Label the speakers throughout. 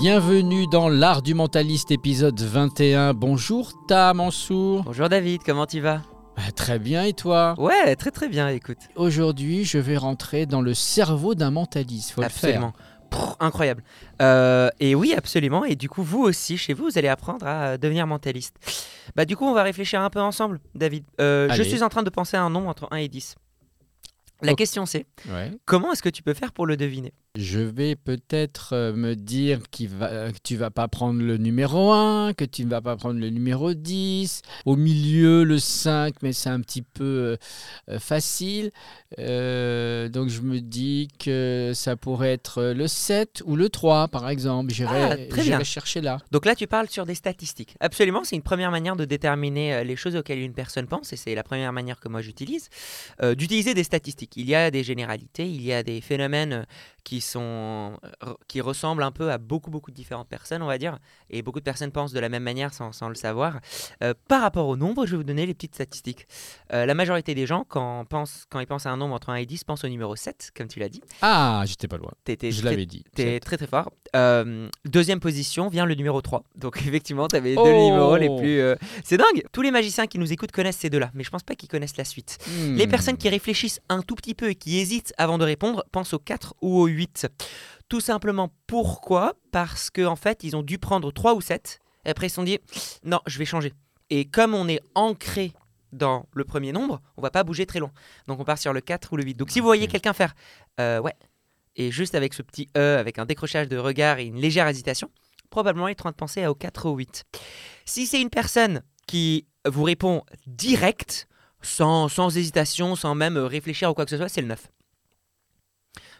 Speaker 1: Bienvenue dans l'art du mentaliste épisode 21. Bonjour Ta Mansour.
Speaker 2: Bonjour David, comment tu vas?
Speaker 1: Bah, Très bien et toi?
Speaker 2: Ouais, très très bien, écoute.
Speaker 1: Aujourd'hui je vais rentrer dans le cerveau d'un mentaliste. Faut
Speaker 2: absolument. Incroyable. Euh, et oui, absolument. Et du coup, vous aussi, chez vous, vous allez apprendre à devenir mentaliste. Bah, du coup, on va réfléchir un peu ensemble, David. Euh, je suis en train de penser à un nombre entre 1 et 10. La question c'est.
Speaker 1: Ouais.
Speaker 2: comment est-ce que tu peux faire pour le deviner?
Speaker 1: Je vais peut-être euh, me dire qu'il va, euh, que tu vas pas prendre le numéro 1, que tu ne vas pas prendre le numéro 10. Au milieu, le 5, mais c'est un petit peu euh, facile. Euh, donc je me dis que ça pourrait être le 7 ou le 3, par exemple. J'irai
Speaker 2: Ah,
Speaker 1: j'irai chercher là.
Speaker 2: Donc là, tu parles sur des statistiques. Absolument, c'est une première manière de déterminer les choses auxquelles une personne pense, et c'est la première manière que moi j'utilise, euh, d'utiliser des statistiques. Il y a des généralités, il y a des phénomènes qui sont euh, qui ressemblent un peu à beaucoup beaucoup de différentes personnes, on va dire, et beaucoup de personnes pensent de la même manière sans, sans le savoir. Euh, par rapport au nombre, je vais vous donner les petites statistiques. Euh, la majorité des gens, quand, pensent, quand ils pensent à un nombre entre 1 et 10, pensent au numéro 7, comme tu l'as dit.
Speaker 1: Ah, j'étais pas loin. Je l'avais dit.
Speaker 2: T'es très très fort. Euh, deuxième position vient le numéro 3. Donc effectivement, tu avais
Speaker 1: Oh.
Speaker 2: deux numéros les plus... C'est dingue Tous les magiciens qui nous écoutent connaissent ces deux-là, mais je pense pas qu'ils connaissent la suite.
Speaker 1: Hmm.
Speaker 2: Les personnes qui réfléchissent un tout petit peu et qui hésitent avant de répondre pensent au 4 ou au 8. Tout simplement pourquoi? Parce qu'en en fait, ils ont dû prendre 3 ou 7, et après ils se sont dit, non, je vais changer. Et comme on est ancré dans le premier nombre, on va pas bouger très loin. Donc on part sur le 4 ou le 8. Donc si vous voyez quelqu'un faire, euh, ouais, et juste avec ce petit E, avec un décrochage de regard et une légère hésitation, probablement il est en train de penser au 4 ou au 8. Si c'est une personne qui vous répond direct, sans, sans hésitation, sans même euh, réfléchir ou quoi que ce soit, c'est le 9.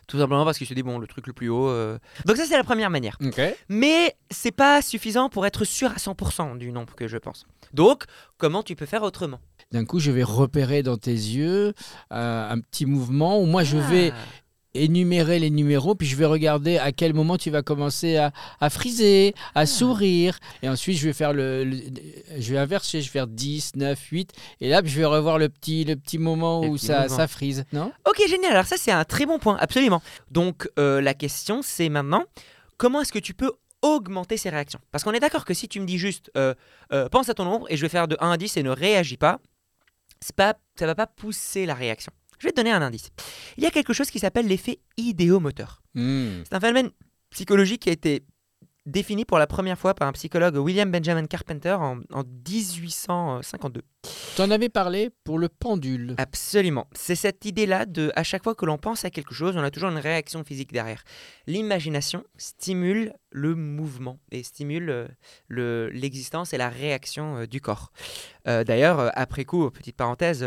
Speaker 2: Tout simplement parce qu'il se dit, bon, le truc le plus haut. euh. Donc, ça, c'est la première manière.
Speaker 1: Ok.
Speaker 2: Mais c'est pas suffisant pour être sûr à 100% du nombre que je pense. Donc, comment tu peux faire autrement?
Speaker 1: D'un coup, je vais repérer dans tes yeux euh, un petit mouvement où moi je vais
Speaker 2: Ah.
Speaker 1: Énumérer les numéros, puis je vais regarder à quel moment tu vas commencer à, à friser,
Speaker 2: Ah.
Speaker 1: à sourire. Et ensuite, je vais faire le, le- je vais inverser, je vais faire 10, 9, 8. Et là, je vais revoir le petit, le petit moment
Speaker 2: Le
Speaker 1: où
Speaker 2: petit
Speaker 1: ça, ça frise, non?
Speaker 2: Ok, génial. Alors ça, c'est un très bon point, absolument. Donc euh, la question, c'est maintenant, comment est-ce que tu peux augmenter ces réactions? Parce qu'on est d'accord que si tu me dis juste, euh, euh, pense à ton nombre et je vais faire de 1 à 10 et ne réagis pas, pas, ça va pas pousser la réaction. Je vais te donner un indice. Il y a quelque chose qui s'appelle l'effet idéomoteur.
Speaker 1: Hmm.
Speaker 2: C'est un phénomène psychologique qui a été défini pour la première fois par un psychologue William Benjamin Carpenter en, en 1852.
Speaker 1: Tu en avais parlé pour le pendule.
Speaker 2: Absolument. C'est cette idée-là de, à chaque fois que l'on pense à quelque chose, on a toujours une réaction physique derrière. L'imagination stimule le mouvement et stimule euh, le- l'existence et la réaction euh, du corps. Euh, D'ailleurs, après coup, petite parenthèse,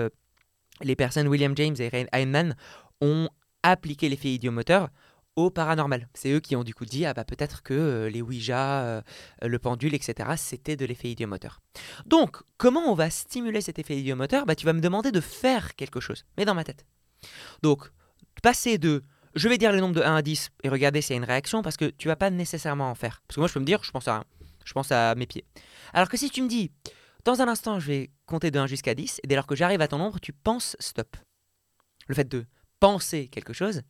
Speaker 2: les personnes William James et Heinemann ont appliqué l'effet idiomoteur au paranormal. C'est eux qui ont du coup dit ah bah peut-être que euh, les Ouija, euh, le pendule, etc. C'était de l'effet idiomoteur. Donc, comment on va stimuler cet effet idiomoteur? Bah, Tu vas me demander de faire quelque chose, mais dans ma tête. Donc, passer de je vais dire le nombre de 1 à 10 et regarder s'il y a une réaction parce que tu vas pas nécessairement en faire. Parce que moi, je peux me dire, je pense à. Je pense à mes pieds. Alors que si tu me dis, dans un instant, je vais compter de 1 jusqu'à 10 et dès lors que j'arrive à ton nombre, tu penses stop. Le fait de penser quelque chose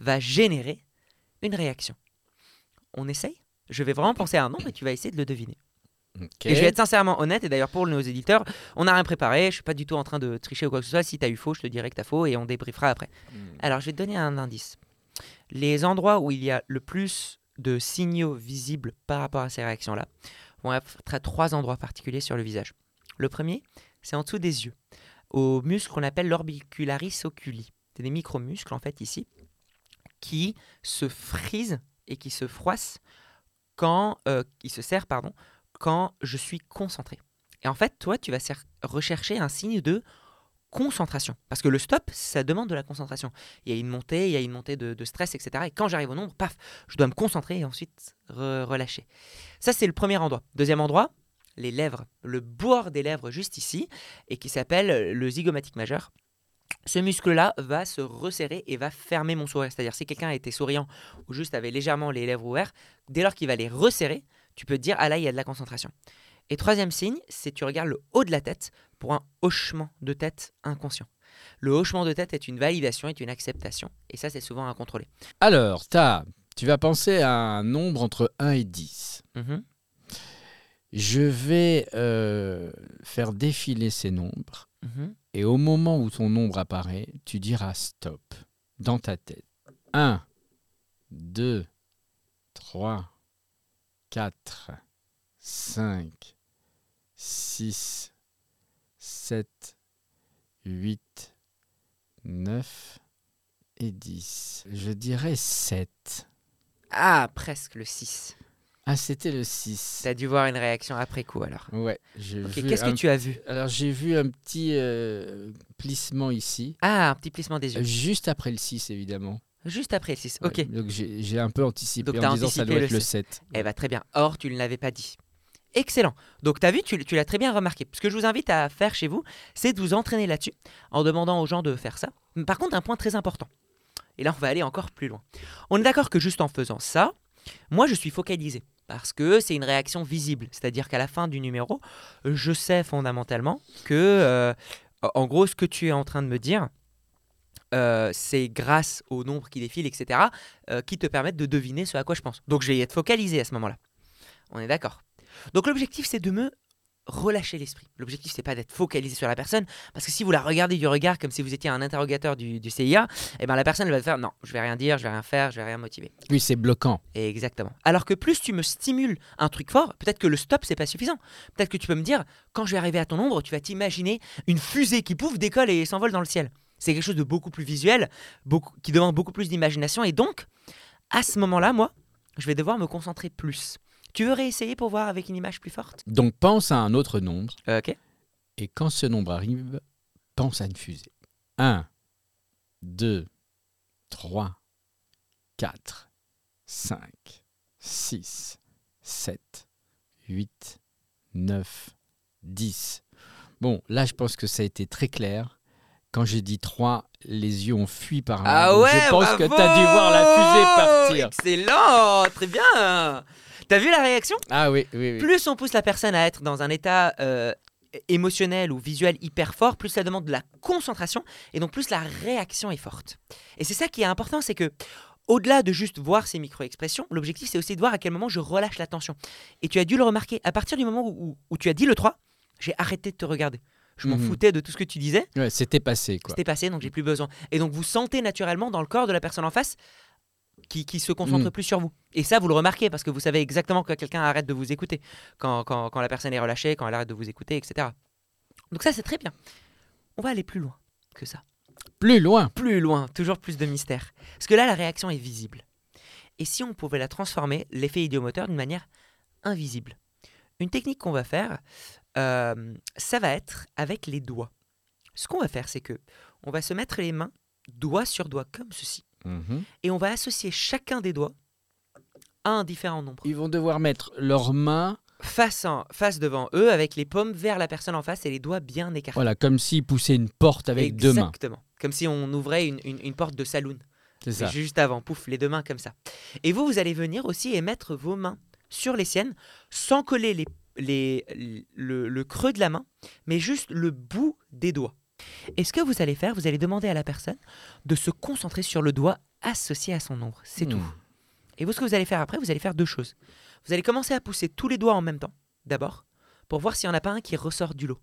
Speaker 2: va générer une réaction. On essaye? Je vais vraiment penser à un nombre et tu vas essayer de le deviner. Et je vais être sincèrement honnête, et d'ailleurs pour nos éditeurs, on n'a rien préparé, je suis pas du tout en train de tricher ou quoi que ce soit. Si tu as eu faux, je te dirai que tu as faux et on débriefera après.
Speaker 1: Hmm.
Speaker 2: Alors je vais te donner un indice. Les endroits où il y a le plus de signaux visibles par rapport à ces réactions-là vont être à trois endroits particuliers sur le visage. Le premier, c'est en dessous des yeux, au muscle qu'on appelle l'orbicularis oculi. C'est des micromuscles en fait ici qui se frisent et qui se froissent quand euh, qui se serrent pardon quand je suis concentré. Et en fait, toi, tu vas rechercher un signe de concentration. Parce que le stop, ça demande de la concentration. Il y a une montée, il y a une montée de, stress, etc. Et quand j'arrive au nombre, paf, je dois me concentrer et ensuite re- relâcher. Ça, c'est le premier endroit. Deuxième endroit, les lèvres. Le bord des lèvres juste ici, et qui s'appelle le zygomatique majeur. Ce muscle-là va se resserrer et va fermer mon sourire. C'est-à-dire, si quelqu'un était souriant ou juste avait légèrement les lèvres ouvertes, dès lors qu'il va les resserrer, tu peux te dire, ah là, il y a de la concentration. Et troisième signe, c'est tu regardes le haut de la tête pour un hochement de tête inconscient. Le hochement de tête est une validation, est une acceptation, et ça c'est souvent à contrôler.
Speaker 1: Alors, Tu vas penser à un nombre entre 1 et 10.
Speaker 2: Mhm.
Speaker 1: Je vais euh, faire défiler ces nombres.
Speaker 2: Mhm.
Speaker 1: Et au moment où ton nombre apparaît, tu diras stop dans ta tête. 1, 2, 3, 4, 5, 6, 7, 8, 9 et 10. Je dirais 7.
Speaker 2: Ah, presque le 6.
Speaker 1: Ah, c'était le 6.
Speaker 2: T'as dû voir une réaction après coup alors.
Speaker 1: Ouais, j'ai
Speaker 2: Ok,
Speaker 1: vu
Speaker 2: qu'est-ce
Speaker 1: un-
Speaker 2: que tu as vu?
Speaker 1: Alors j'ai vu un petit euh, plissement ici,
Speaker 2: Ah, un petit plissement des yeux.
Speaker 1: juste après le 6 évidemment.
Speaker 2: Juste après le 6.
Speaker 1: Ouais,
Speaker 2: Ok.
Speaker 1: donc j'ai un peu anticipé
Speaker 2: Donc,
Speaker 1: en disant ça
Speaker 2: anticipé
Speaker 1: doit
Speaker 2: le
Speaker 1: être le
Speaker 2: sept.
Speaker 1: 7.
Speaker 2: Eh bah très bien. Or, tu ne l'avais pas dit. Excellent. Donc, tu as vu, tu, l'as très bien remarqué. Ce que je vous invite à faire chez vous, c'est de vous entraîner là-dessus en demandant aux gens de faire ça. Par contre, un point très important. Et là, on va aller encore plus loin. On est d'accord que juste en faisant ça, moi, je suis focalisé. Parce que c'est une réaction visible. C'est-à-dire qu'à la fin du numéro, je sais fondamentalement que, euh, en gros, ce que tu es en train de me dire, euh, c'est grâce au nombre qui défile, etc., euh, qui te permettent de deviner ce à quoi je pense. Donc, je vais être focalisé à ce moment-là. On est d'accord. Donc l'objectif c'est de me relâcher l'esprit. L'objectif c'est pas d'être focalisé sur la personne parce que si vous la regardez du regard comme si vous étiez un interrogateur du, du CIA, eh ben la personne elle va faire non, je vais rien dire, je vais rien faire, je vais rien motiver.
Speaker 1: Oui, c'est bloquant.
Speaker 2: Exactement. Alors que plus tu me stimules un truc fort, peut-être que le stop c'est pas suffisant. Peut-être que tu peux me dire quand je vais arriver à ton ombre, tu vas t'imaginer une fusée qui pouf décolle et s'envole dans le ciel. C'est quelque chose de beaucoup plus visuel, beaucoup, qui demande beaucoup plus d'imagination et donc à ce moment-là, moi, je vais devoir me concentrer plus. Tu veux réessayer pour voir avec une image plus forte?
Speaker 1: Donc pense à un autre nombre
Speaker 2: Euh, Ok.
Speaker 1: et quand ce nombre arrive, pense à une fusée. 1, 2, 3, 4, 5, 6, 7, 8, 9, 10. Bon, là je pense que ça a été très clair. Quand j'ai dit 3, les yeux ont fui par là.
Speaker 2: Ah ouais,
Speaker 1: Je pense que
Speaker 2: bravo
Speaker 1: tu as dû voir la fusée partir.
Speaker 2: Excellent, très bien. T'as vu la réaction?
Speaker 1: Ah oui, oui, oui.
Speaker 2: Plus on pousse la personne à être dans un état euh, émotionnel ou visuel hyper fort, plus ça demande de la concentration et donc plus la réaction est forte. Et c'est ça qui est important, c'est que au-delà de juste voir ces micro-expressions, l'objectif c'est aussi de voir à quel moment je relâche la tension. Et tu as dû le remarquer, à partir du moment où, où- où tu as dit le 3, j'ai arrêté de te regarder. Je m'en
Speaker 1: Mhm.
Speaker 2: foutais de tout ce que tu disais.
Speaker 1: Ouais, C'était passé quoi.
Speaker 2: C'était passé, donc j'ai plus besoin. Et donc vous sentez naturellement dans le corps de la personne en face qui, qui se concentre
Speaker 1: Mm.
Speaker 2: plus sur vous. Et ça, vous le remarquez parce que vous savez exactement que quelqu'un arrête de vous écouter, quand, quand, quand la personne est relâchée, quand elle arrête de vous écouter, etc. Donc ça, c'est très bien. On va aller plus loin que ça.
Speaker 1: Plus loin.
Speaker 2: Plus loin, toujours plus de mystère. Parce que là, la réaction est visible. Et si on pouvait la transformer, l'effet idiomoteur, d'une manière invisible Une technique qu'on va faire, euh, ça va être avec les doigts. Ce qu'on va faire, c'est que on va se mettre les mains doigt sur doigt comme ceci,
Speaker 1: Mhm.
Speaker 2: et on va associer chacun des doigts à un différent nombre.
Speaker 1: Ils vont devoir mettre leurs mains,
Speaker 2: Face, en, face devant eux, avec les paumes vers la personne en face et les doigts bien écartés.
Speaker 1: voilà, comme s'ils poussaient une porte avec deux mains.
Speaker 2: Exactement. Comme si on ouvrait une, une- une porte de saloon.
Speaker 1: C'est ça.
Speaker 2: Juste avant, pouf, les deux mains comme ça. Et vous, vous allez venir aussi et mettre vos mains sur les siennes, sans coller les, les, le, le creux de la main, mais juste le bout des doigts. Et ce que vous allez faire, vous allez demander à la personne de se concentrer sur le doigt associé à son nombre. C'est
Speaker 1: Hmm.
Speaker 2: tout. Et vous, ce que vous allez faire après, vous allez faire deux choses. Vous allez commencer à pousser tous les doigts en même temps, d'abord, pour voir s'il n'y en a pas un qui ressort du lot.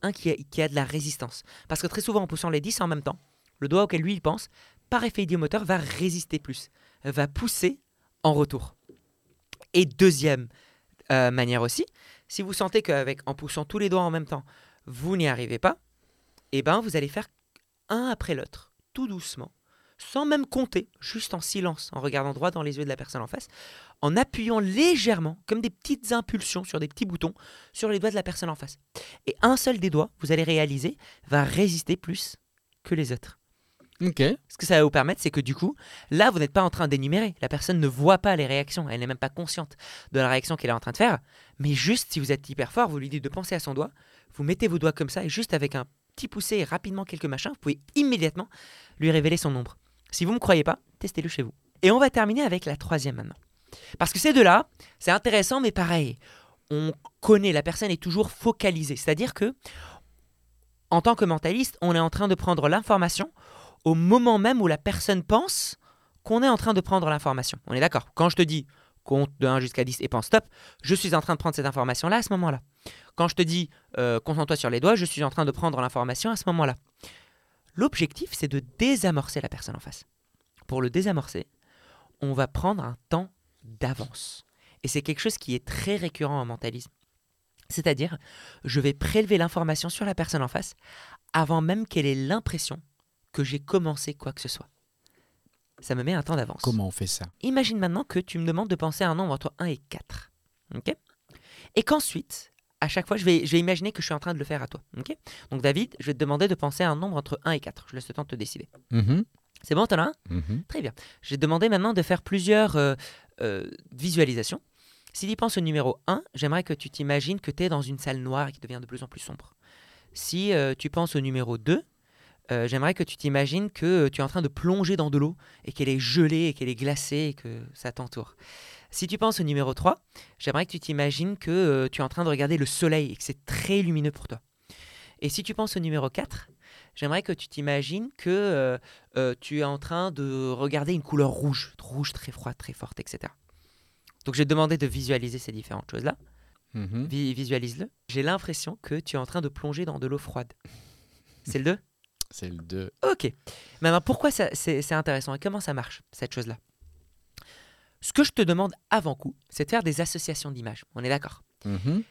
Speaker 2: Un qui a, qui a de la résistance. Parce que très souvent, en poussant les 10 en même temps, le doigt auquel lui il pense, par effet idiomoteur, va résister plus, va pousser en retour. Et deuxième euh, manière aussi, si vous sentez qu'avec en poussant tous les doigts en même temps, vous n'y arrivez pas, eh ben vous allez faire un après l'autre, tout doucement, sans même compter, juste en silence, en regardant droit dans les yeux de la personne en face, en appuyant légèrement, comme des petites impulsions sur des petits boutons, sur les doigts de la personne en face. Et un seul des doigts, vous allez réaliser, va résister plus que les autres. Ce que ça va vous permettre, c'est que du coup, là, vous n'êtes pas en train d'énumérer. La personne ne voit pas les réactions. Elle n'est même pas consciente de la réaction qu'elle est en train de faire. Mais juste, si vous êtes hyper fort, vous lui dites de penser à son doigt. Vous mettez vos doigts comme ça et juste avec un petit poussé et rapidement quelques machins, vous pouvez immédiatement lui révéler son nombre. Si vous ne me croyez pas, testez-le chez vous. Et on va terminer avec la troisième maintenant. Parce que ces deux-là, c'est intéressant, mais pareil. On connaît, la personne est toujours focalisée. C'est-à-dire que, en tant que mentaliste, on est en train de prendre l'information au moment même où la personne pense qu'on est en train de prendre l'information. On est d'accord Quand je te dis compte de 1 jusqu'à 10 et pense stop, je suis en train de prendre cette information-là à ce moment-là. Quand je te dis euh, concentre-toi sur les doigts, je suis en train de prendre l'information à ce moment-là. L'objectif, c'est de désamorcer la personne en face. Pour le désamorcer, on va prendre un temps d'avance. Et c'est quelque chose qui est très récurrent en mentalisme. C'est-à-dire, je vais prélever l'information sur la personne en face avant même qu'elle ait l'impression que j'ai commencé quoi que ce soit. Ça me met un temps d'avance.
Speaker 1: Comment on fait ça?
Speaker 2: Imagine maintenant que tu me demandes de penser à un nombre entre 1 et 4. ok? Et qu'ensuite, à chaque fois, je vais, je vais imaginer que je suis en train de le faire à toi. ok? Donc David, je vais te demander de penser à un nombre entre 1 et 4. Je laisse le temps de te décider.
Speaker 1: Mhm,
Speaker 2: C'est bon, t'en as un?
Speaker 1: Mhm.
Speaker 2: Très bien. Te demander maintenant de faire plusieurs euh, euh, visualisations. Si tu penses au numéro 1, j'aimerais que tu t'imagines que tu es dans une salle noire et qui devient de plus en plus sombre. Si euh, tu penses au numéro 2, euh, j'aimerais que tu t'imagines que euh, tu es en train de plonger dans de l'eau et qu'elle est gelée et qu'elle est glacée et que ça t'entoure. Si tu penses au numéro 3, j'aimerais que tu t'imagines que euh, tu es en train de regarder le soleil et que c'est très lumineux pour toi. Et si tu penses au numéro 4, j'aimerais que tu t'imagines que euh, tu es en train de regarder une couleur rouge, rouge très froide, très forte, etc. Donc te demander de visualiser ces différentes choses-là.
Speaker 1: Mhm.
Speaker 2: Vi- Visualise-le. J'ai l'impression que tu es en train de plonger dans de l'eau froide. C'est le 2
Speaker 1: C'est le 2.
Speaker 2: Ok. Maintenant, pourquoi c'est intéressant et comment ça marche, cette chose-là? Ce que je te demande avant coup, c'est de faire des associations d'images. On est d'accord?
Speaker 1: Mhm.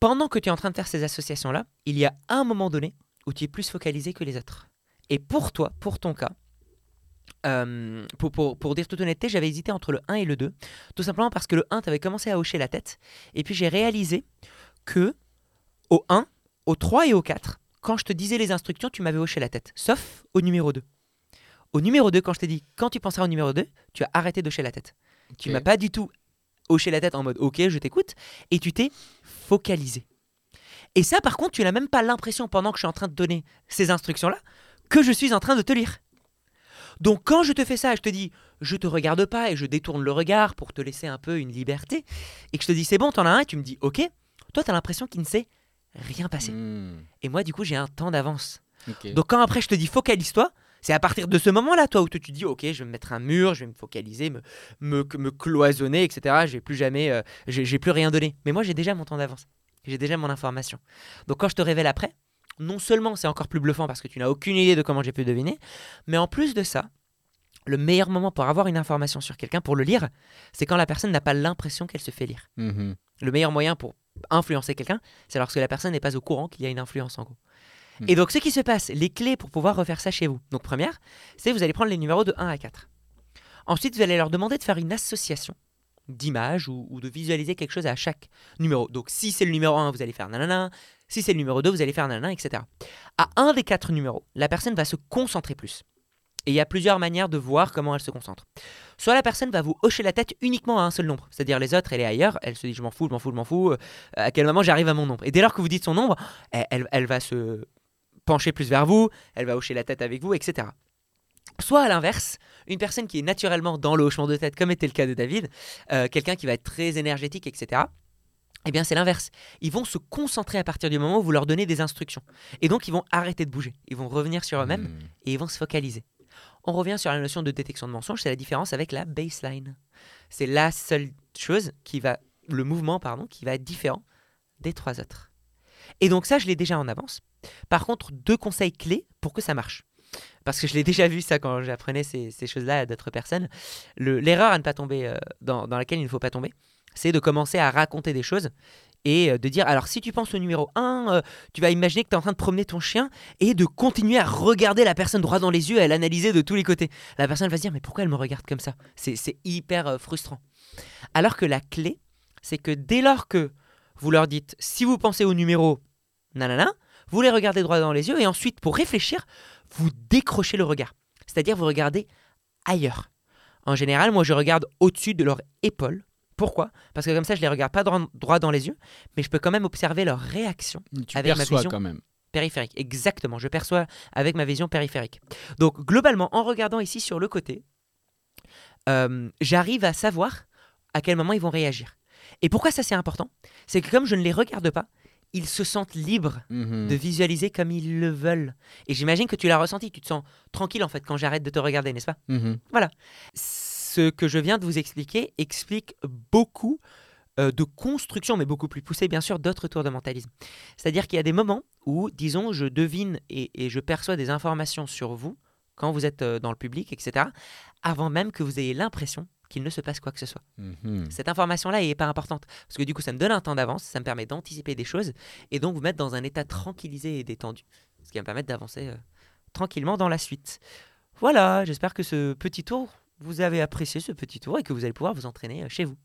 Speaker 2: Pendant que tu es en train de faire ces associations-là, il y a un moment donné où tu es plus focalisé que les autres. Et pour toi, pour ton cas, euh, pour, pour, pour dire toute honnêteté, j'avais hésité entre le 1 et le 2, tout simplement parce que le 1, tu avais commencé à hocher la tête, et puis j'ai réalisé que au 1, au 3 et au 4, quand je te disais les instructions, tu m'avais hoché la tête, sauf au numéro 2. Au numéro 2, quand je t'ai dit, quand tu penseras au numéro 2, tu as arrêté d'hocher la tête. Tu
Speaker 1: Ok.
Speaker 2: m'as pas du tout hoché la tête en mode ok, je t'écoute, et tu t'es focalisé. Et ça, par contre, tu n'as même pas l'impression, pendant que je suis en train de donner ces instructions-là, que je suis en train de te lire. Donc quand je te fais ça, je te dis, je te regarde pas et je détourne le regard pour te laisser un peu une liberté, et que je te dis, c'est bon, t'en as un, et tu me dis, ok, toi, t'as l'impression qu'il ne s'est rien passé.
Speaker 1: Mm.
Speaker 2: Et moi, du coup, j'ai un temps d'avance. Donc quand après je te dis focalise-toi, c'est à partir de ce moment-là, toi, où tu te dis, ok, je vais me mettre un mur, je vais me focaliser, me, me, me cloisonner, etc. Je vais plus jamais, euh, j'ai j'ai plus rien donné. Mais moi, j'ai déjà mon temps d'avance. J'ai déjà mon information. Donc quand je te révèle après, non seulement c'est encore plus bluffant parce que tu n'as aucune idée de comment j'ai pu deviner, mais en plus de ça, le meilleur moment pour avoir une information sur quelqu'un, pour le lire, c'est quand la personne n'a pas l'impression qu'elle se fait lire.
Speaker 1: Mhm.
Speaker 2: Le meilleur moyen pour influencer quelqu'un, c'est lorsque la personne n'est pas au courant qu'il y a une influence en gros.
Speaker 1: Hmm.
Speaker 2: Et donc ce qui se passe, les clés pour pouvoir refaire ça chez vous. Donc première, c'est vous allez prendre les numéros de 1 à 4. Ensuite, vous allez leur demander de faire une association d'images ou, ou de visualiser quelque chose à chaque numéro. Donc si c'est le numéro 1, vous allez faire nanana. Si c'est le numéro 2, vous allez faire nanana, etc. À un des quatre numéros, la personne va se concentrer plus. Et il y a plusieurs manières de voir comment elle se concentre. Soit la personne va vous hocher la tête uniquement à un seul nombre, c'est-à-dire les autres, elle est ailleurs, elle se dit je m'en fous, je m'en fous, je m'en fous, euh, à quel moment j'arrive à mon nombre? Et dès lors que vous dites son nombre, elle, elle- va se pencher plus vers vous, elle va hocher la tête avec vous, etc. Soit à l'inverse, une personne qui est naturellement dans le hochement de tête, comme était le cas de David, euh, quelqu'un qui va être très énergétique, etc. Eh bien, c'est l'inverse. Ils vont se concentrer à partir du moment où vous leur donnez des instructions. Et donc, ils vont arrêter de bouger. Ils vont revenir sur eux-mêmes
Speaker 1: Mm.
Speaker 2: et ils vont se focaliser. On revient sur la notion de détection de mensonge, c'est la différence avec la baseline. C'est la seule chose qui va, le mouvement pardon, qui va être différent des trois autres. Et donc ça, je l'ai déjà en avance. Par contre, deux conseils clés pour que ça marche. Parce que je l'ai déjà vu ça quand j'apprenais ces, choses-là à d'autres personnes. Le- L'erreur à ne pas tomber, euh, dans laquelle il ne faut pas tomber, c'est de commencer à raconter des choses et euh, de dire, alors si tu penses au numéro 1, tu vas imaginer que tu es en train de promener ton chien et de continuer à regarder la personne droit dans les yeux et à l'analyser de tous les côtés. La personne va se dire mais pourquoi elle me regarde comme ça? C'est c'est hyper euh, frustrant. Alors que la clé, c'est que dès lors que vous leur dites si vous pensez au numéro nanana, vous les regardez droit dans les yeux et ensuite pour réfléchir, vous décrochez le regard. C'est-à-dire vous regardez ailleurs. En général, moi je regarde au-dessus de leur épaule. Pourquoi? Parce que comme ça, je les regarde pas droit, dans les yeux, mais je peux quand même observer leur réaction
Speaker 1: Tu
Speaker 2: Avec ma vision.
Speaker 1: quand même.
Speaker 2: périphérique. Exactement, je perçois avec ma vision périphérique. Donc globalement, en regardant ici sur le côté, euh, j'arrive à savoir à quel moment ils vont réagir. Et pourquoi ça c'est important? C'est que comme je ne les regarde pas, ils se sentent libres
Speaker 1: Mhm.
Speaker 2: de visualiser comme ils le veulent. Et j'imagine que tu l'as ressenti, tu te sens tranquille en fait quand j'arrête de te regarder, n'est-ce pas?
Speaker 1: Mhm.
Speaker 2: Ce que je viens de vous expliquer explique beaucoup euh, de construction, mais beaucoup plus poussée bien sûr, d'autres tours de mentalisme. C'est-à-dire qu'il y a des moments où, disons, je devine et, et je perçois des informations sur vous quand vous êtes euh, dans le public, etc., avant même que vous ayez l'impression qu'il ne se passe quoi que ce soit.
Speaker 1: Mhm.
Speaker 2: Cette information-là n'est pas importante, parce que du coup, ça me donne un temps d'avance, ça me permet d'anticiper des choses, et donc vous mettre dans un état tranquillisé et détendu, ce qui va me permettre d'avancer euh, tranquillement dans la suite. Voilà, j'espère que ce petit tour, vous avez apprécié ce petit tour et que vous allez pouvoir vous entraîner euh, chez vous.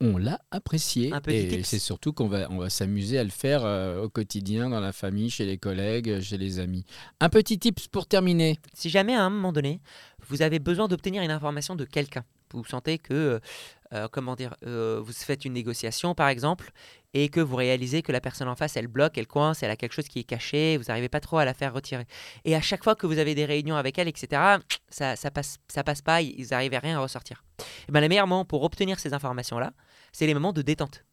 Speaker 1: On l'a apprécié
Speaker 2: Un petit
Speaker 1: et c'est surtout qu'on va, on va s'amuser à le faire euh, au quotidien, dans la famille, chez les collègues, chez les amis. Un petit tips pour terminer.
Speaker 2: Si jamais à un moment donné, vous avez besoin d'obtenir une information de quelqu'un, vous sentez que, euh, euh, comment dire, euh, vous faites une négociation par exemple, et que vous réalisez que la personne en face, elle bloque, elle coince, elle a quelque chose qui est caché, vous n'arrivez pas trop à la faire retirer. Et à chaque fois que vous avez des réunions avec elle, etc., ça, ça, passe, ça passe pas, ils n'arrivent à rien à ressortir. Et ben, les meilleurs moments pour obtenir ces informations-là, c'est les moments de détente.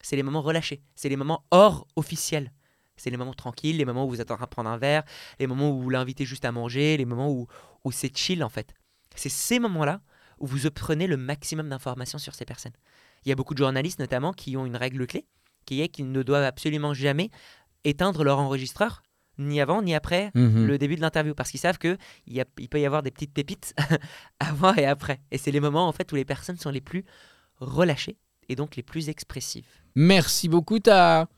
Speaker 2: C'est les moments relâchés. C'est les moments hors officiels. C'est les moments tranquilles, les moments où vous êtes en train de prendre un verre, les moments où vous l'invitez juste à manger, les moments où, où c'est chill en fait. C'est ces moments-là où vous apprenez le maximum d'informations sur ces personnes. Il y a beaucoup de journalistes notamment qui ont une règle clé, qui est qu'ils ne doivent absolument jamais éteindre leur enregistreur, ni avant ni après
Speaker 1: Mhm.
Speaker 2: le début de l'interview, parce qu'ils savent que il, y a- il peut y avoir des petites pépites avant et après. Et c'est les moments en fait où les personnes sont les plus relâchées et donc les plus expressives.
Speaker 1: Merci beaucoup, Ta.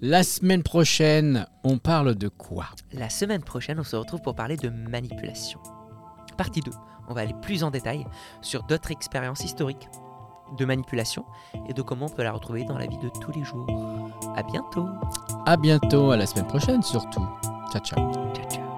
Speaker 1: La semaine prochaine, on parle de quoi?
Speaker 2: La semaine prochaine, on se retrouve pour parler de manipulation. Partie 2. On va aller plus en détail sur d'autres expériences historiques de manipulation et de comment on peut la retrouver dans la vie de tous les jours. À bientôt.
Speaker 1: À bientôt, à la semaine prochaine surtout. Ciao, ciao.
Speaker 2: Ciao ciao.